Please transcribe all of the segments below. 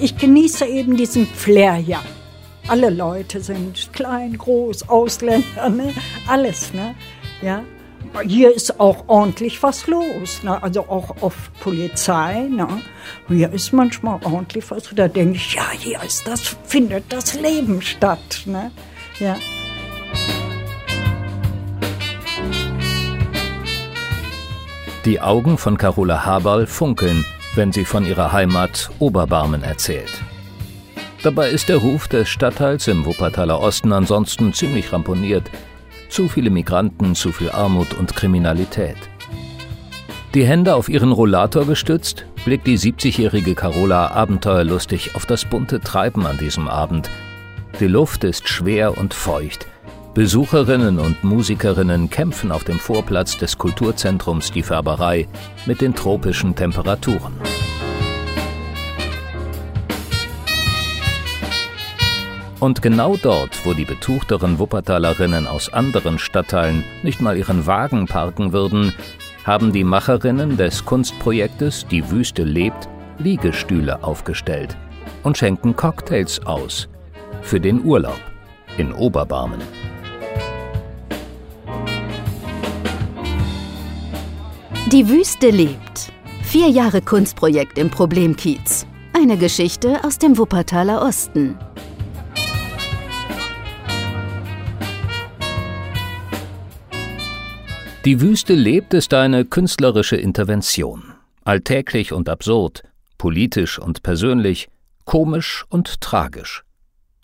ich genieße eben diesen Flair hier. Alle Leute sind klein, groß, Ausländer, ne? alles. Ne? Ja? Hier ist auch ordentlich was los, ne? also auch oft Polizei. Ne? Hier ist manchmal ordentlich was. Da denke ich, ja, hier ist das, findet das Leben statt. Ne? Ja. Die Augen von Carola Haberl funkeln, wenn sie von ihrer Heimat Oberbarmen erzählt. Dabei ist der Ruf des Stadtteils im Wuppertaler Osten ansonsten ziemlich ramponiert. Zu viele Migranten, zu viel Armut und Kriminalität. Die Hände auf ihren Rollator gestützt, blickt die 70-jährige Carola abenteuerlustig auf das bunte Treiben an diesem Abend. Die Luft ist schwer und feucht. Besucherinnen und Musikerinnen kämpfen auf dem Vorplatz des Kulturzentrums Die Färberei mit den tropischen Temperaturen. Und genau dort, wo die betuchteren Wuppertalerinnen aus anderen Stadtteilen nicht mal ihren Wagen parken würden, haben die Macherinnen des Kunstprojektes Die Wüste lebt Liegestühle aufgestellt und schenken Cocktails aus für den Urlaub in Oberbarmen. Die Wüste lebt. Vier Jahre Kunstprojekt im Problemkiez. Eine Geschichte aus dem Wuppertaler Osten. Die Wüste lebt ist eine künstlerische Intervention. Alltäglich und absurd, politisch und persönlich, komisch und tragisch.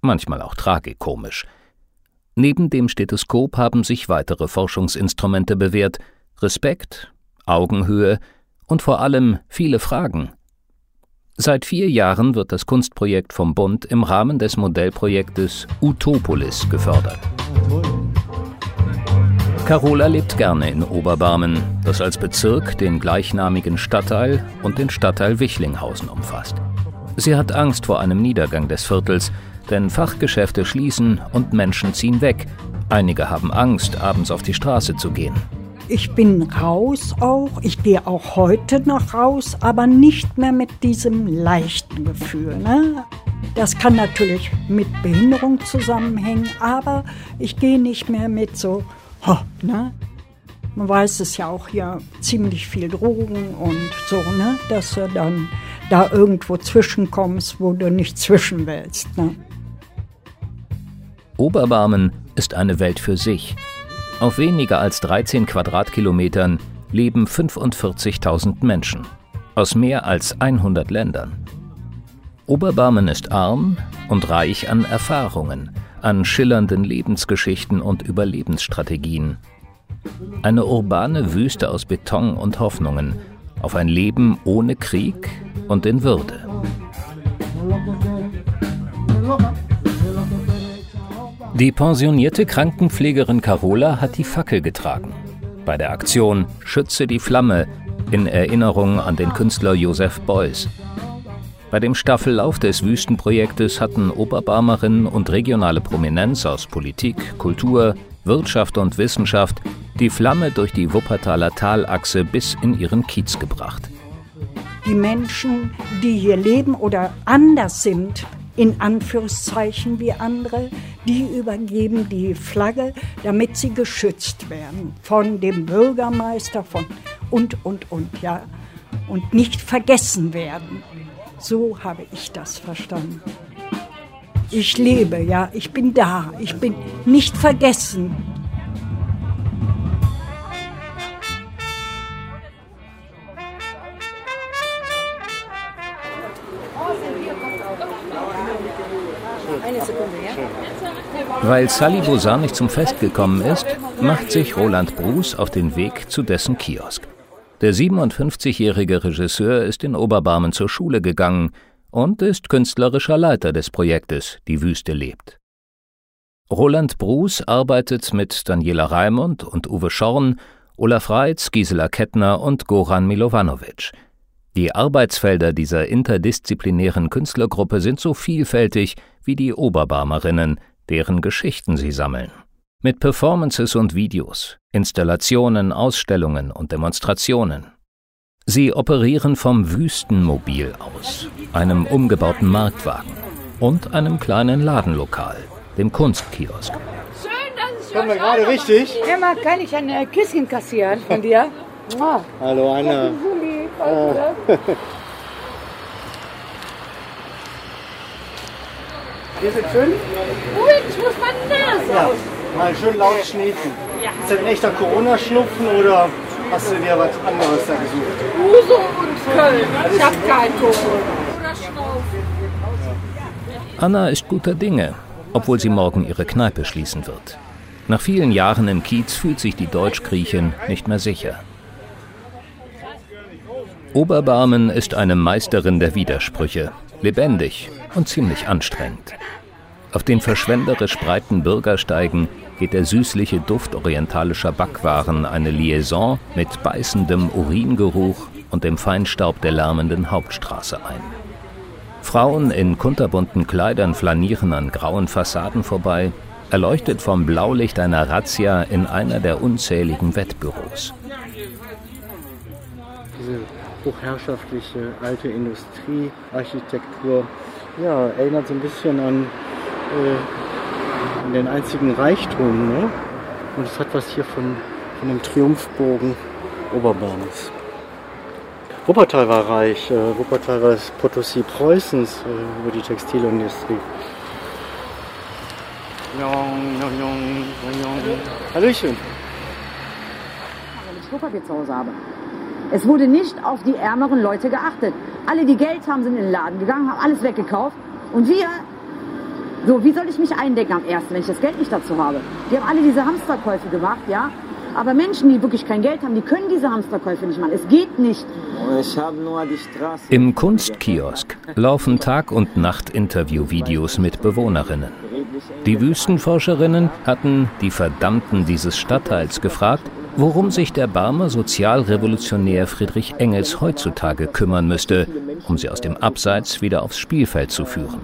Manchmal auch tragikomisch. Neben dem Stethoskop haben sich weitere Forschungsinstrumente bewährt. Respekt, Augenhöhe und vor allem viele Fragen. Seit vier Jahren wird das Kunstprojekt vom Bund im Rahmen des Modellprojektes Utopolis gefördert. Carola lebt gerne in Oberbarmen, das als Bezirk den gleichnamigen Stadtteil und den Stadtteil Wichlinghausen umfasst. Sie hat Angst vor einem Niedergang des Viertels, denn Fachgeschäfte schließen und Menschen ziehen weg. Einige haben Angst, abends auf die Straße zu gehen. Ich bin raus auch, ich gehe auch heute noch raus, aber nicht mehr mit diesem leichten Gefühl. Ne? Das kann natürlich mit Behinderung zusammenhängen, aber ich gehe nicht mehr mit so ho, ne? Man weiß es ja auch hier, ziemlich viel Drogen und so, ne? Dass du dann da irgendwo zwischenkommst, wo du nicht zwischen willst, ne? Oberbarmen ist eine Welt für sich. Auf weniger als 13 Quadratkilometern leben 45.000 Menschen aus mehr als 100 Ländern. Oberbarmen ist arm und reich an Erfahrungen, an schillernden Lebensgeschichten und Überlebensstrategien. Eine urbane Wüste aus Beton und Hoffnungen auf ein Leben ohne Krieg und in Würde. Die pensionierte Krankenpflegerin Carola hat die Fackel getragen. Bei der Aktion Schütze die Flamme in Erinnerung an den Künstler Joseph Beuys. Bei dem Staffellauf des Wüstenprojektes hatten Oberbarmerinnen und regionale Prominenz aus Politik, Kultur, Wirtschaft und Wissenschaft die Flamme durch die Wuppertaler Talachse bis in ihren Kiez gebracht. Die Menschen, die hier leben oder anders sind, in Anführungszeichen wie andere, die übergeben die Flagge, damit sie geschützt werden von dem Bürgermeister von und und und ja und nicht vergessen werden. So habe ich das verstanden. Ich lebe, ja, ich bin da, ich bin nicht vergessen. Weil Sally Bozar nicht zum Fest gekommen ist, macht sich Roland Bruce auf den Weg zu dessen Kiosk. Der 57-jährige Regisseur ist in Oberbarmen zur Schule gegangen und ist künstlerischer Leiter des Projektes Die Wüste lebt. Roland Bruß arbeitet mit Daniela Raimund und Uwe Schorn, Olaf Reitz, Gisela Kettner und Goran Milovanovic. Die Arbeitsfelder dieser interdisziplinären Künstlergruppe sind so vielfältig wie die Oberbarmerinnen, deren Geschichten sie sammeln. Mit Performances und Videos, Installationen, Ausstellungen und Demonstrationen. Sie operieren vom Wüstenmobil aus, einem umgebauten Marktwagen und einem kleinen Ladenlokal, dem Kunstkiosk. Schön, dass ich Kommen wir gerade richtig? Emma, kann ich ein äh, Küsschen kassieren von dir? Hallo, Anna. Wir sind schön. Ui, ich muss meine Nase ja, Mal schön laut schniefen. Ja. Ist das ein echter Corona-Schnupfen oder hast du dir was anderes da gesucht? Uso und Köln. Ich hab keinen Schnaufen. Anna ist guter Dinge, obwohl sie morgen ihre Kneipe schließen wird. Nach vielen Jahren im Kiez fühlt sich die Deutsch-Griechin nicht mehr sicher. Oberbarmen ist eine Meisterin der Widersprüche, lebendig und ziemlich anstrengend. Auf den verschwenderisch breiten Bürgersteigen geht der süßliche Duft orientalischer Backwaren eine Liaison mit beißendem Uringeruch und dem Feinstaub der lärmenden Hauptstraße ein. Frauen in kunterbunten Kleidern flanieren an grauen Fassaden vorbei, erleuchtet vom Blaulicht einer Razzia in einer der unzähligen Wettbüros. Hochherrschaftliche alte Industriearchitektur ja, erinnert so ein bisschen an, äh, an den einzigen Reichtum. Ne? Und es hat was hier von, von dem Triumphbogen Oberbarms. Wuppertal war reich. Äh, Wuppertal war das Potosí Preußens äh, über die Textilindustrie. Hallöchen. Wenn ich Klopapier zu Hause habe. Es wurde nicht auf die ärmeren Leute geachtet. Alle, die Geld haben, sind in den Laden gegangen, haben alles weggekauft. Und wir, so, wie soll ich mich eindecken am ersten, wenn ich das Geld nicht dazu habe? Die haben alle diese Hamsterkäufe gemacht, ja. Aber Menschen, die wirklich kein Geld haben, die können diese Hamsterkäufe nicht machen. Es geht nicht. Ich habe nur die Straße. Im Kunstkiosk laufen Tag- und Nacht-Interview-Videos mit Bewohnerinnen. Die Wüstenforscherinnen hatten die Verdammten dieses Stadtteils gefragt, worum sich der Barmer Sozialrevolutionär Friedrich Engels heutzutage kümmern müsste, um sie aus dem Abseits wieder aufs Spielfeld zu führen.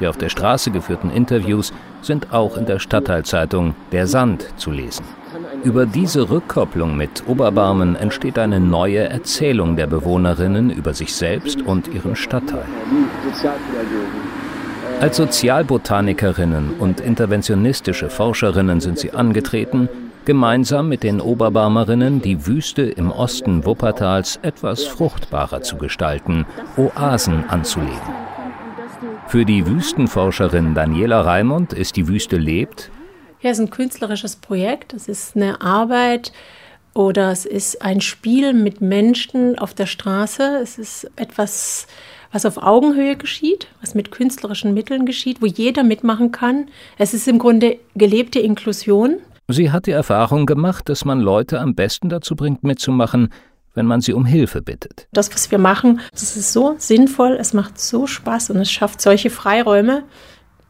Die auf der Straße geführten Interviews sind auch in der Stadtteilzeitung Der Sand zu lesen. Über diese Rückkopplung mit Oberbarmen entsteht eine neue Erzählung der Bewohnerinnen über sich selbst und ihren Stadtteil. Als Sozialbotanikerinnen und interventionistische Forscherinnen sind sie angetreten, gemeinsam mit den Oberbarmerinnen die Wüste im Osten Wuppertals etwas fruchtbarer zu gestalten, Oasen anzulegen. Für die Wüstenforscherin Daniela Raimund ist die Wüste lebt. Ja, es ist ein künstlerisches Projekt, es ist eine Arbeit oder es ist ein Spiel mit Menschen auf der Straße. Es ist etwas, was auf Augenhöhe geschieht, was mit künstlerischen Mitteln geschieht, wo jeder mitmachen kann. Es ist im Grunde gelebte Inklusion. Sie hat die Erfahrung gemacht, dass man Leute am besten dazu bringt, mitzumachen, wenn man sie um Hilfe bittet. Das, was wir machen, das ist so sinnvoll, es macht so Spaß und es schafft solche Freiräume,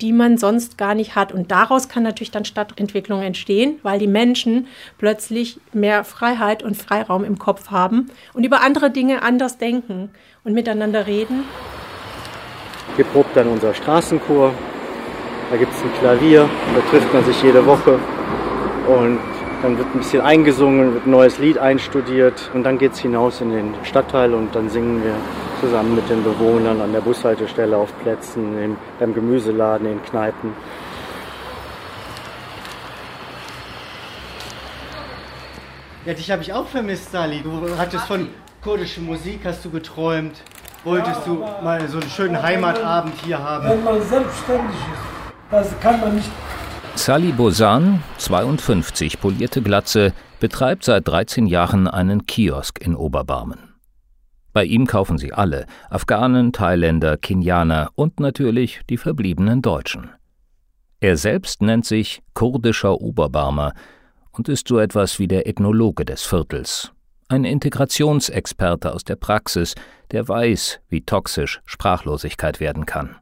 die man sonst gar nicht hat. Und daraus kann natürlich dann Stadtentwicklung entstehen, weil die Menschen plötzlich mehr Freiheit und Freiraum im Kopf haben und über andere Dinge anders denken und miteinander reden. Hier probt dann unser Straßenchor. Da gibt es ein Klavier, da trifft man sich jede Woche und dann wird ein bisschen eingesungen, wird ein neues Lied einstudiert und dann geht es hinaus in den Stadtteil und dann singen wir zusammen mit den Bewohnern an der Bushaltestelle, auf Plätzen, im, beim Gemüseladen, in Kneipen. Ja, dich habe ich auch vermisst, Sali. Du hattest von kurdischer Musik, hast du geträumt. Wolltest du mal so einen schönen Heimatabend hier haben? Wenn man selbstständig ist, das kann man nicht Sally Bozan, 52, polierte Glatze, betreibt seit 13 Jahren einen Kiosk in Oberbarmen. Bei ihm kaufen sie alle, Afghanen, Thailänder, Kenianer und natürlich die verbliebenen Deutschen. Er selbst nennt sich kurdischer Oberbarmer und ist so etwas wie der Ethnologe des Viertels, ein Integrationsexperte aus der Praxis, der weiß, wie toxisch Sprachlosigkeit werden kann.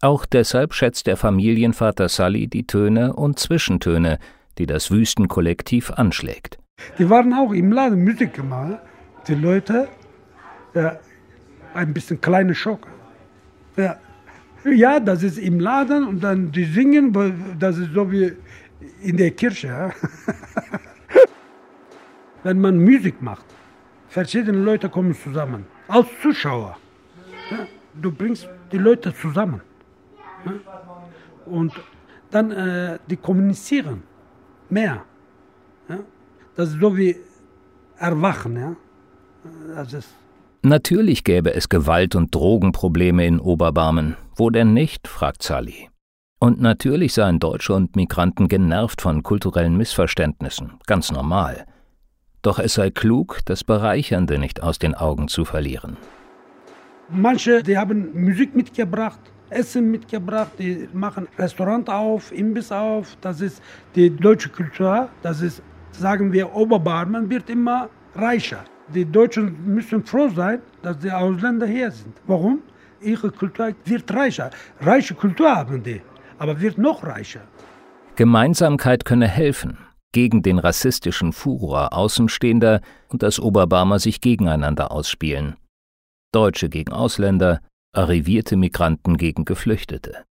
Auch deshalb schätzt der Familienvater Sully die Töne und Zwischentöne, die das Wüstenkollektiv anschlägt. Die waren auch im Laden Musik gemacht. Die Leute, ja, ein bisschen kleine Schock. Ja. ja, das ist im Laden und dann die singen, das ist so wie in der Kirche. Wenn man Musik macht, verschiedene Leute kommen zusammen. Als Zuschauer. Ja, du bringst die Leute zusammen. Ja, und dann äh, die kommunizieren mehr. Ja, das ist so wie Erwachen. Ja? Das ist Natürlich gäbe es Gewalt- und Drogenprobleme in Oberbarmen. Wo denn nicht? fragt Sally. Und natürlich seien Deutsche und Migranten genervt von kulturellen Missverständnissen. Ganz normal. Doch es sei klug, das Bereichernde nicht aus den Augen zu verlieren. Manche, die haben Musik mitgebracht, Essen mitgebracht, die machen Restaurant auf, Imbiss auf. Das ist die deutsche Kultur. Das ist, sagen wir, Oberbarmen wird immer reicher. Die Deutschen müssen froh sein, dass die Ausländer hier sind. Warum? Ihre Kultur wird reicher. Reiche Kultur haben die, aber wird noch reicher. Gemeinsamkeit könne helfen gegen den rassistischen Furor Außenstehender und dass Oberbarmer sich gegeneinander ausspielen. Deutsche gegen Ausländer, arrivierte Migranten gegen Geflüchtete.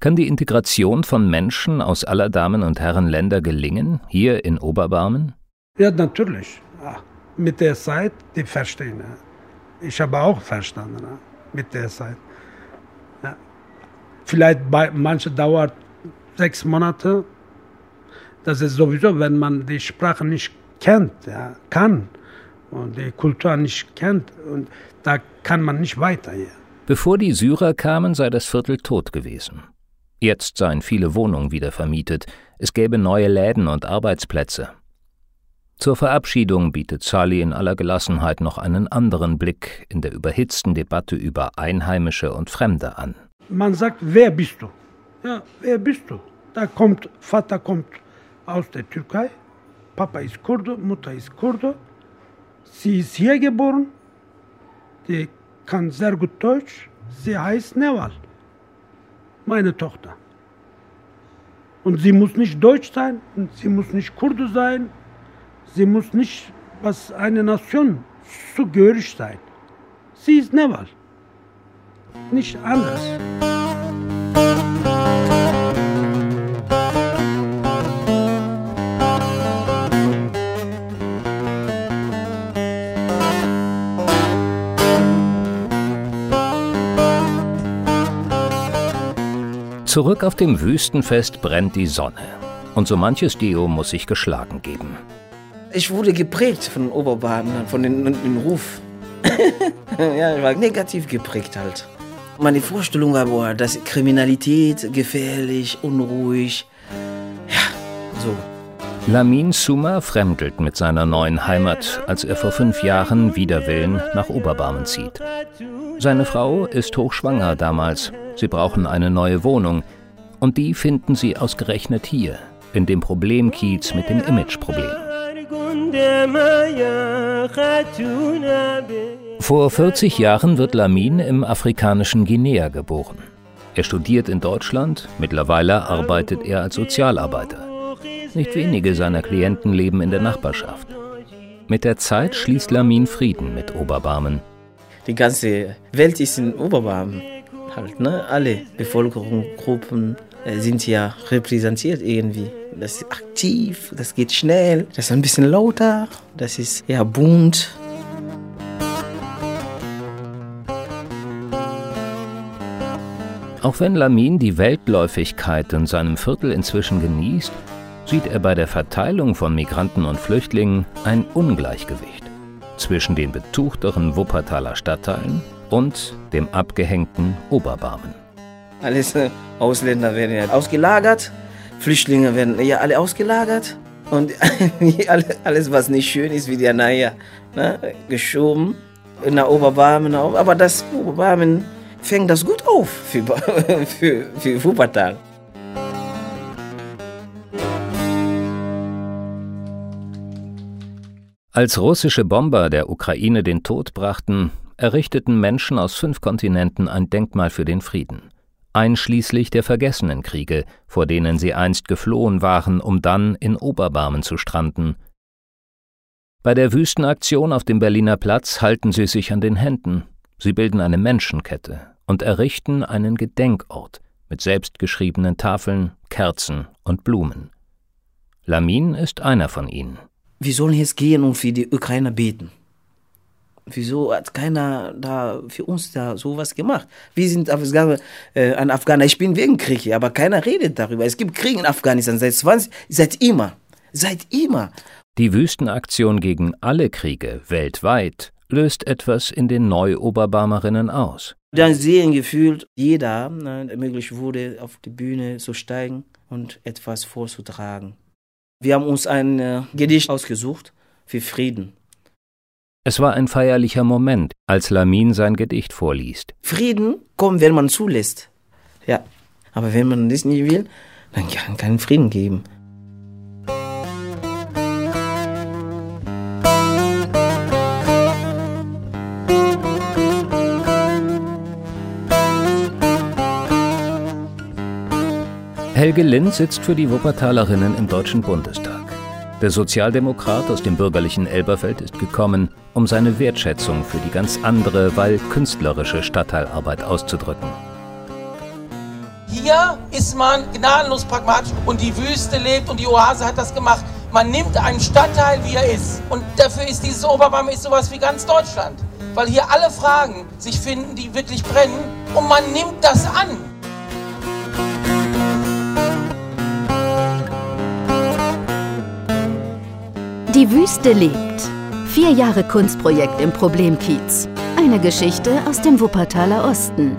Kann die Integration von Menschen aus aller Damen und Herren Länder gelingen, hier in Oberbarmen? Ja, natürlich. Ja, mit der Zeit, die verstehen. Ja. Ich habe auch verstanden ja, mit der Zeit. Vielleicht bei manchen dauert sechs Monate. Das ist sowieso, wenn man die Sprache nicht kennt, kann und die Kultur nicht kennt, und da kann man nicht weiter hier. Bevor die Syrer kamen, sei das Viertel tot gewesen. Jetzt seien viele Wohnungen wieder vermietet, es gäbe neue Läden und Arbeitsplätze. Zur Verabschiedung bietet Sally in aller Gelassenheit noch einen anderen Blick in der überhitzten Debatte über Einheimische und Fremde an. Man sagt, wer bist du? Ja, wer bist du? Da kommt, Vater kommt aus der Türkei, Papa ist Kurde, Mutter ist Kurde, sie ist hier geboren, die kann sehr gut Deutsch. Sie heißt Neval, meine Tochter. Und sie muss nicht Deutsch sein, sie muss nicht Kurde sein, sie muss nicht was eine Nation zugehörig sein. Sie ist Neval, nicht anders. Zurück auf dem Wüstenfest brennt die Sonne. Und so manches Deo muss sich geschlagen geben. Ich wurde geprägt von den von den, den Ruf. ja, ich war negativ geprägt halt. Meine Vorstellung war, boah, das ist Kriminalität, gefährlich, unruhig. Ja, so. Lamin Suma fremdelt mit seiner neuen Heimat, als er vor fünf Jahren wider Willen nach Oberbarmen zieht. Seine Frau ist hochschwanger damals. Sie brauchen eine neue Wohnung. Und die finden sie ausgerechnet hier, in dem Problemkiez mit dem Imageproblem. Vor 40 Jahren wird Lamin im afrikanischen Guinea geboren. Er studiert in Deutschland, mittlerweile arbeitet er als Sozialarbeiter. Nicht wenige seiner Klienten leben in der Nachbarschaft. Mit der Zeit schließt Lamin Frieden mit Oberbarmen. Die ganze Welt ist in Oberbarmen. Halt, ne? Alle Bevölkerungsgruppen sind ja repräsentiert irgendwie. Das ist aktiv, das geht schnell, das ist ein bisschen lauter, das ist ja bunt. Auch wenn Lamin die Weltläufigkeit in seinem Viertel inzwischen genießt, sieht er bei der Verteilung von Migranten und Flüchtlingen ein Ungleichgewicht zwischen den betuchteren Wuppertaler Stadtteilen und dem abgehängten Oberbarmen. Alles äh, Ausländer werden ja ausgelagert, Flüchtlinge werden ja alle ausgelagert und alles, was nicht schön ist, wird ja nachher ne, geschoben nach Oberbarmen. Aber das Oberbarmen fängt das gut auf für, für, für Wuppertal. Als russische Bomber der Ukraine den Tod brachten, errichteten Menschen aus fünf Kontinenten ein Denkmal für den Frieden, einschließlich der vergessenen Kriege, vor denen sie einst geflohen waren, um dann in Oberbarmen zu stranden. Bei der Wüstenaktion auf dem Berliner Platz halten sie sich an den Händen, sie bilden eine Menschenkette und errichten einen Gedenkort mit selbstgeschriebenen Tafeln, Kerzen und Blumen. Lamin ist einer von ihnen. Wir sollen jetzt gehen und für die Ukrainer beten. Wieso hat keiner da für uns da sowas gemacht? Wir sind Afghaner, äh, ein Afghaner. Ich bin wegen Krieg hier, aber keiner redet darüber. Es gibt Krieg in Afghanistan seit 20, seit immer. Seit immer. Die Wüstenaktion gegen alle Kriege weltweit löst etwas in den Neu-Oberbarmerinnen aus. Dann sehen gefühlt jeder ne, möglich wurde, auf die Bühne zu steigen und etwas vorzutragen. Wir haben uns ein äh, Gedicht ausgesucht für Frieden. Es war ein feierlicher Moment, als Lamin sein Gedicht vorliest. Frieden kommt, wenn man zulässt. Ja, aber wenn man das nicht will, dann kann es keinen Frieden geben. Helge Lind sitzt für die Wuppertalerinnen im Deutschen Bundestag. Der Sozialdemokrat aus dem bürgerlichen Elberfeld ist gekommen, um seine Wertschätzung für die ganz andere, weil künstlerische Stadtteilarbeit auszudrücken. Hier ist man gnadenlos pragmatisch und die Wüste lebt und die Oase hat das gemacht. Man nimmt einen Stadtteil, wie er ist. Und dafür ist dieses Oberbarm ist sowas wie ganz Deutschland. Weil hier alle Fragen sich finden, die wirklich brennen. Und man nimmt das an. Die Wüste lebt. Vier Jahre Kunstprojekt im Problemkiez. Eine Geschichte aus dem Wuppertaler Osten.